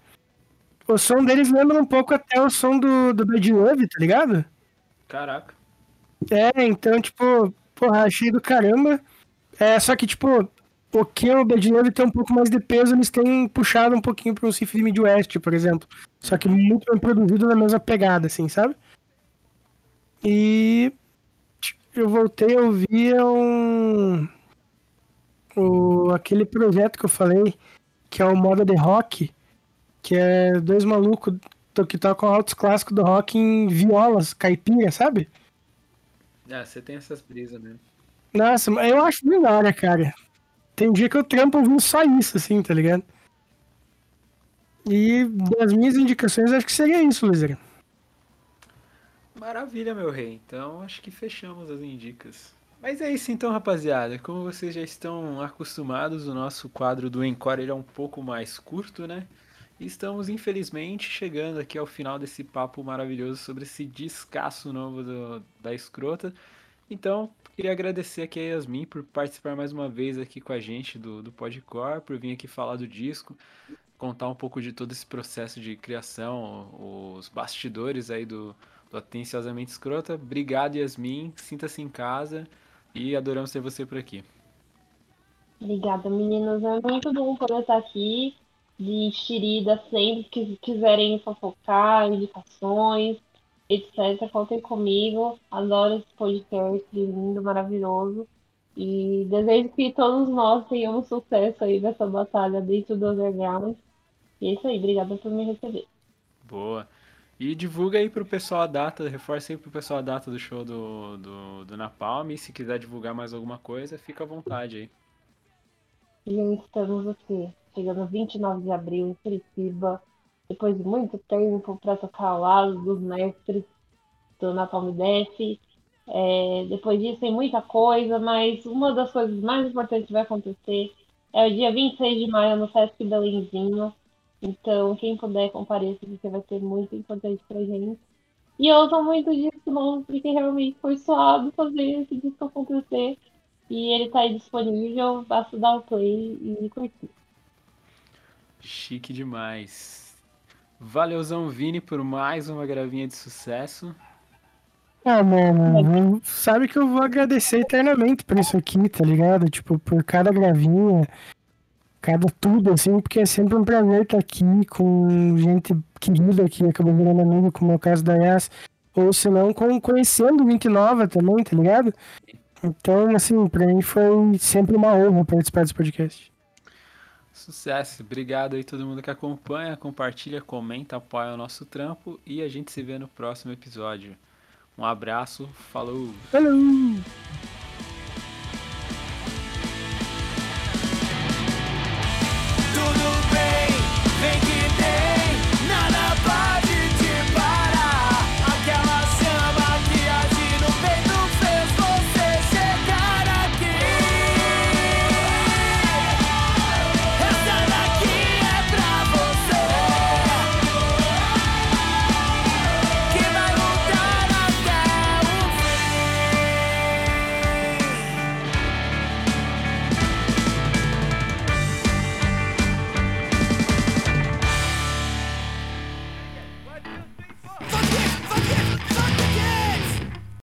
O som deles lembra um pouco até o som do, do Bad Love, tá ligado? Caraca. É, então, tipo, porra, achei do caramba. É, só que, tipo, o que o Bad Love tem um pouco mais de peso, eles têm puxado um pouquinho pra um riff de Midwest, por exemplo. Só que muito bem produzido na mesma pegada, assim, sabe? E eu voltei a ouvir um. O, aquele projeto que eu falei, que é o Moda de Rock, que é dois malucos que tocam altos clássicos do rock em violas, caipira, sabe? Ah, você tem essas brisas mesmo. Nossa, eu acho da hora, cara. Tem dia que eu trampo ouvindo só isso, assim, tá ligado? E das minhas indicações, acho que seria isso, Luizera. Maravilha, meu rei. Então acho que fechamos as indicas. Mas é isso então, rapaziada. Como vocês já estão acostumados, o nosso quadro do Encore ele é um pouco mais curto, né? E estamos, infelizmente, chegando aqui ao final desse papo maravilhoso sobre esse descasso novo do- da escrota. Então, queria agradecer aqui a Yasmin por participar mais uma vez aqui com a gente do, do Podcore, por vir aqui falar do disco, contar um pouco de todo esse processo de criação, os bastidores aí do, do Atenciosamente Escrota. Obrigado, Yasmin. Sinta-se em casa e adoramos ter você por aqui. Obrigada, meninos. É muito bom poder estar aqui de enxerida sempre que quiserem fofocar, indicações, etc. Contem comigo. Adoro esse podcast lindo, maravilhoso. E desejo que todos nós tenhamos sucesso aí nessa batalha dentro do underground. E é isso aí. Obrigada por me receber. Boa. E divulga aí pro pessoal a data, reforça aí pro pessoal a data do show do, do, do Napalm. E se quiser divulgar mais alguma coisa, fica à vontade aí. Gente, estamos aqui, chegando 29 de abril em Curitiba, depois de muito tempo para tocar ao lado dos mestres do Napalm Death. É, depois disso tem muita coisa, mas uma das coisas mais importantes que vai acontecer é o dia 26 de maio no Sesc Belenzinho. Então, quem puder compareça, porque vai ser muito importante pra gente. E eu tô muito disco novo, porque realmente foi suado fazer esse disco acontecer. E ele tá aí disponível, basta dar o play e curtir. Chique demais. Valeuzão Vini por mais uma gravinha de sucesso. Ah, mano, sabe que eu vou agradecer eternamente por isso aqui, tá ligado? Tipo, por cada gravinha, cada tudo, assim, porque é sempre um prazer estar aqui com gente querida que acabou virando amigo, como é o caso da Yas, ou se não, conhecendo gente nova também, tá ligado? Então, assim, pra mim foi sempre uma honra participar desse podcast. Sucesso. Obrigado aí todo mundo que acompanha, compartilha, comenta, apoia o nosso trampo e a gente se vê no próximo episódio. Um abraço, falou! Falou!